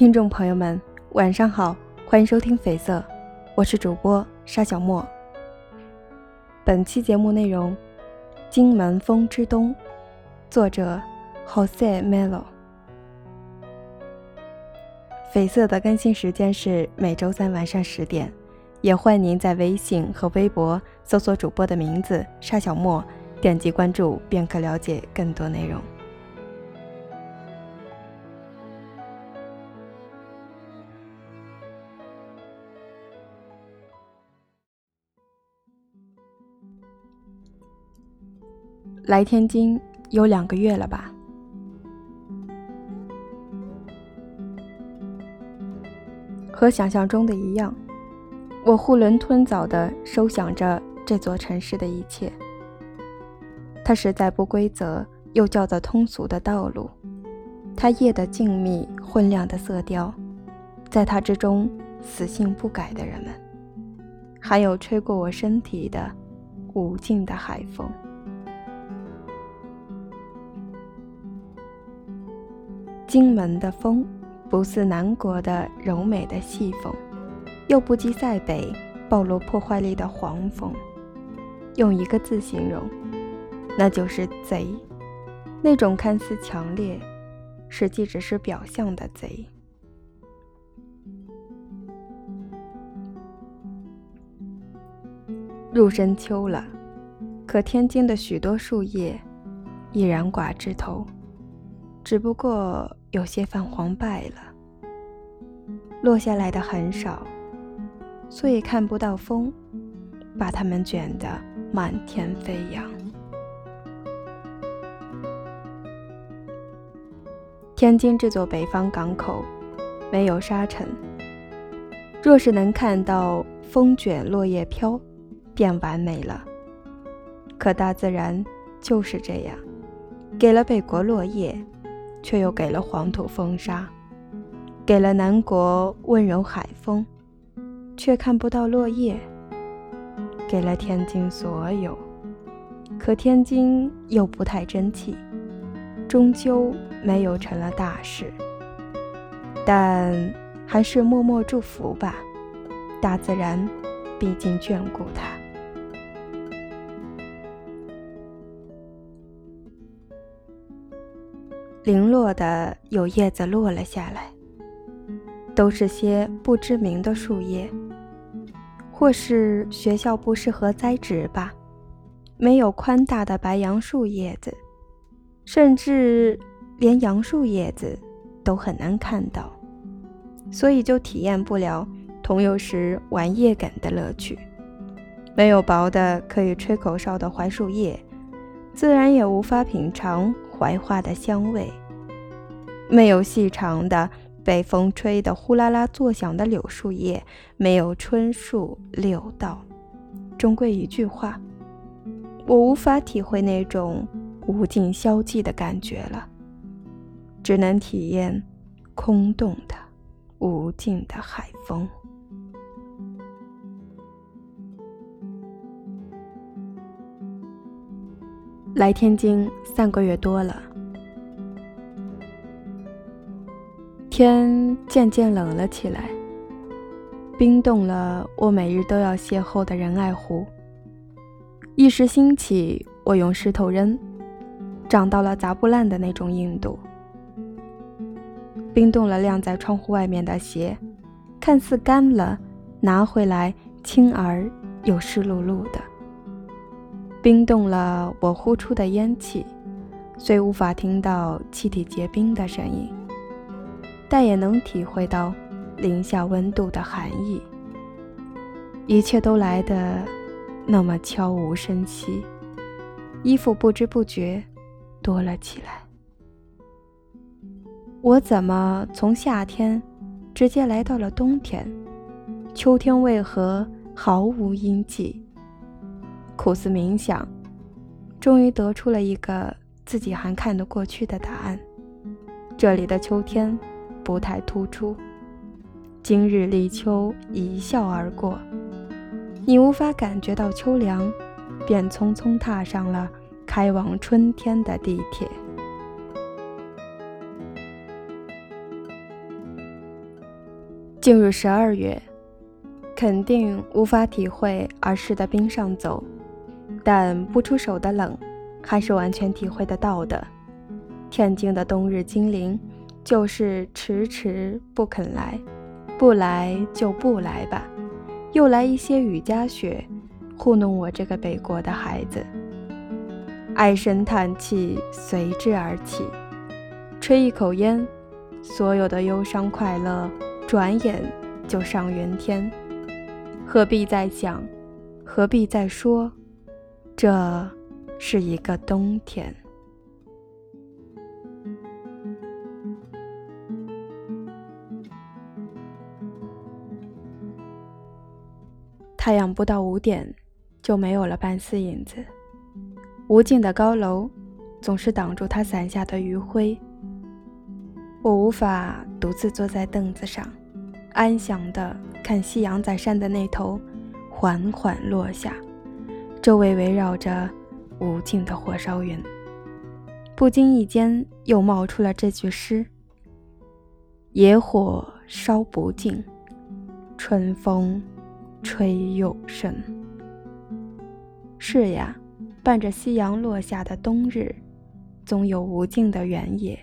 听众朋友们，晚上好，欢迎收听绯色，我是主播沙小莫。本期节目内容《金门风之冬》，作者 Jose Melo。绯色的更新时间是每周三晚上十点，也欢迎您在微信和微博搜索主播的名字沙小莫，点击关注便可了解更多内容。来天津有两个月了吧？和想象中的一样，我囫囵吞枣地收想着这座城市的一切。它实在不规则又叫做通俗的道路，它夜的静谧昏亮的色调，在它之中死性不改的人们，还有吹过我身体的无尽的海风。荆门的风，不似南国的柔美的细风，又不及塞北暴露破坏力的黄风。用一个字形容，那就是贼。那种看似强烈，实际只是表象的贼。入深秋了，可天津的许多树叶依然挂枝头，只不过。有些泛黄败了，落下来的很少，所以看不到风，把它们卷得满天飞扬。天津这座北方港口没有沙尘，若是能看到风卷落叶飘，便完美了。可大自然就是这样，给了北国落叶。却又给了黄土风沙，给了南国温柔海风，却看不到落叶；给了天津所有，可天津又不太争气，终究没有成了大事。但还是默默祝福吧，大自然毕竟眷顾他。零落的有叶子落了下来，都是些不知名的树叶，或是学校不适合栽植吧，没有宽大的白杨树叶子，甚至连杨树叶子都很难看到，所以就体验不了桐油时玩叶梗的乐趣。没有薄的可以吹口哨的槐树叶，自然也无法品尝。槐花的香味，没有细长的被风吹得呼啦啦作响的柳树叶，没有春树柳道。终归一句话，我无法体会那种无尽消寂的感觉了，只能体验空洞的无尽的海风。来天津三个月多了，天渐渐冷了起来，冰冻了我每日都要邂逅的仁爱湖。一时兴起，我用石头扔，长到了砸不烂的那种硬度。冰冻了晾在窗户外面的鞋，看似干了，拿回来轻而又湿漉漉的。冰冻了我呼出的烟气，虽无法听到气体结冰的声音，但也能体会到零下温度的寒意。一切都来得那么悄无声息，衣服不知不觉多了起来。我怎么从夏天直接来到了冬天？秋天为何毫无阴气？苦思冥想，终于得出了一个自己还看得过去的答案。这里的秋天不太突出，今日立秋一笑而过，你无法感觉到秋凉，便匆匆踏上了开往春天的地铁。进入十二月，肯定无法体会儿时的冰上走，但不出手的冷，还是完全体会得到的。天津的冬日精灵，就是迟迟不肯来，不来就不来吧，又来一些雨夹雪，糊弄我这个北国的孩子。唉声叹气随之而起，吹一口烟，所有的忧伤快乐转眼就上云天。何必再想？何必再说？这是一个冬天。太阳不到五点，就没有了半丝影子。无尽的高楼，总是挡住它伞下的余晖。我无法独自坐在凳子上，安详地看夕阳在山的那头缓缓落下，周围围绕着无尽的火烧云。不经意间，又冒出了这句诗：“野火烧不尽，春风吹又生。”是呀。伴着夕阳落下的冬日，总有无尽的原野。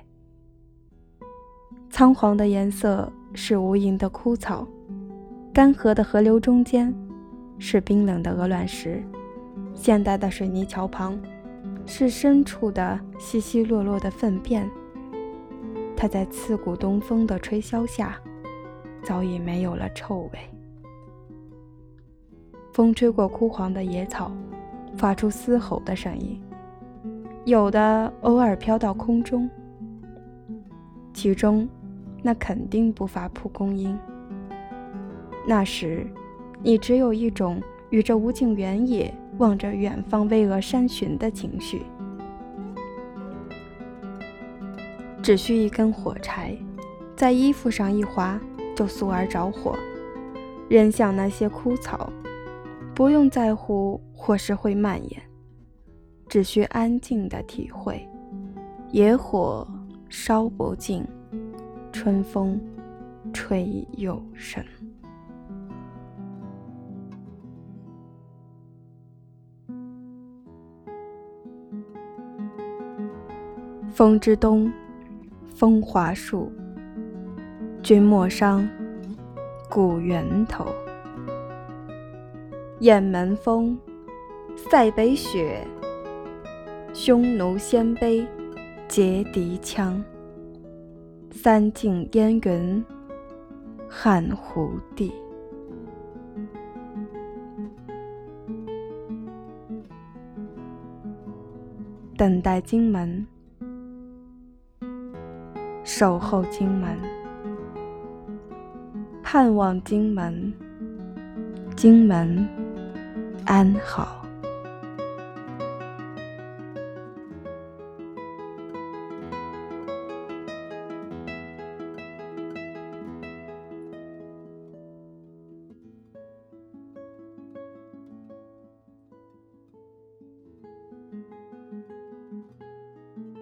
苍黄的颜色是无垠的枯草，干涸的河流中间是冰冷的鹅卵石，现代的水泥桥旁是深处的稀稀落落的粪便。它在刺骨东风的吹箫下，早已没有了臭味。风吹过枯黄的野草。发出嘶吼的声音，有的偶尔飘到空中，其中那肯定不乏蒲公英。那时，你只有一种与这无尽原野望着远方巍峨山群的情绪，只需一根火柴，在衣服上一划，就速而着火，扔向那些枯草。不用在乎或是会蔓延，只需安静的体会。野火烧不尽，春风吹又生。风之东，风华树，君莫伤，古源头。雁门风，塞北雪。匈奴鲜卑，结敌羌。三晋烟云，汉胡地。等待荆门，守候荆门，盼望荆门，荆门。安好。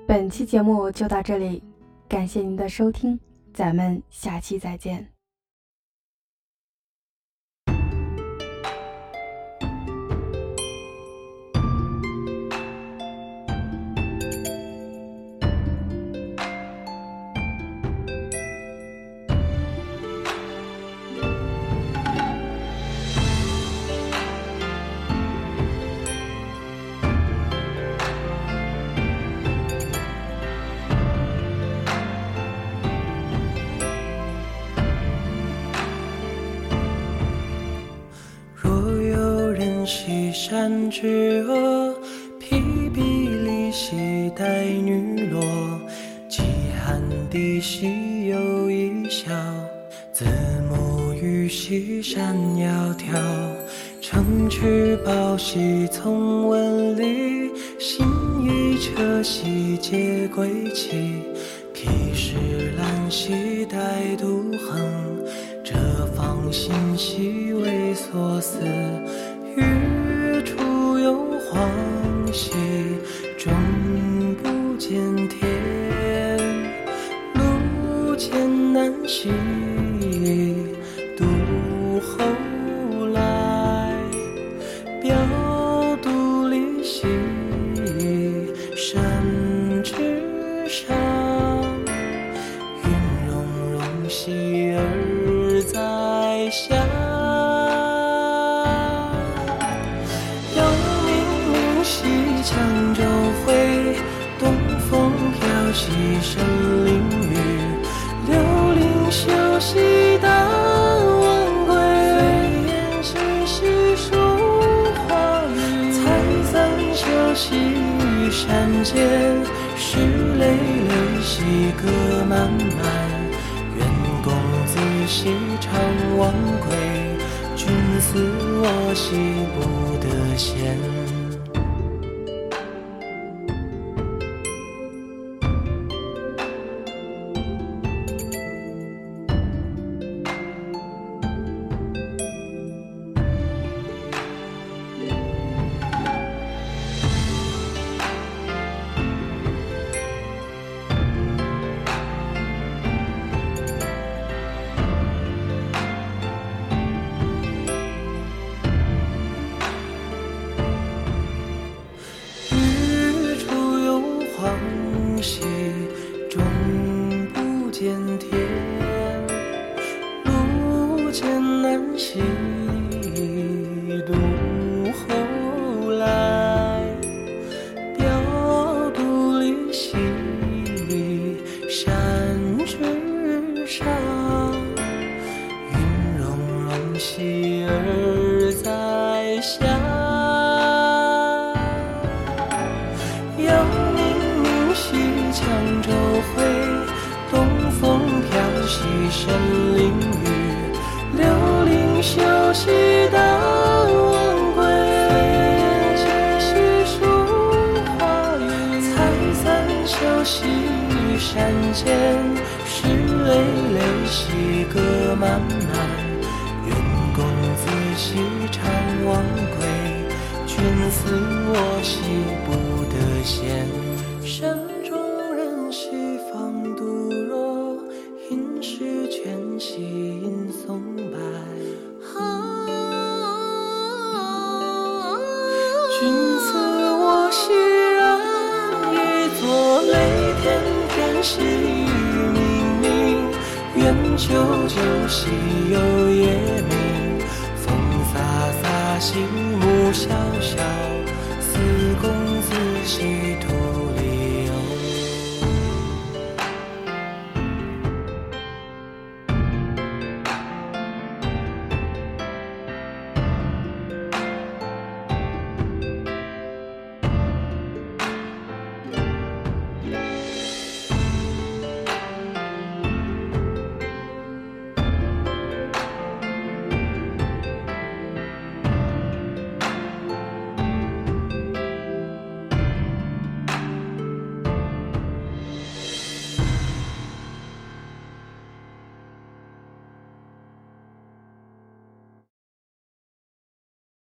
本期节目就到这里，感谢您的收听，咱们下期再见。山之阿，披壁里系带女萝。饥寒地兮有一笑，子母予兮山窈窕。乘取宝兮从文里，行一车兮皆归期。披石兰兮带杜衡，折芳馨兮为所思。山之上云容容兮而在下杨冥无兮羌昼晦东风飘兮神灵雨柳灵修兮忘归岁既晏兮华采桑秀兮山间，石磊磊兮歌漫漫。愿公子兮常忘归，君思我兮不得闲。兮常忘归。君思我兮不得闲。山中人兮放杜若，应是泉兮迎松柏。君思我兮然一作泪天天兮雨冥冥。愿久久兮有夜明。心木萧萧思公子兮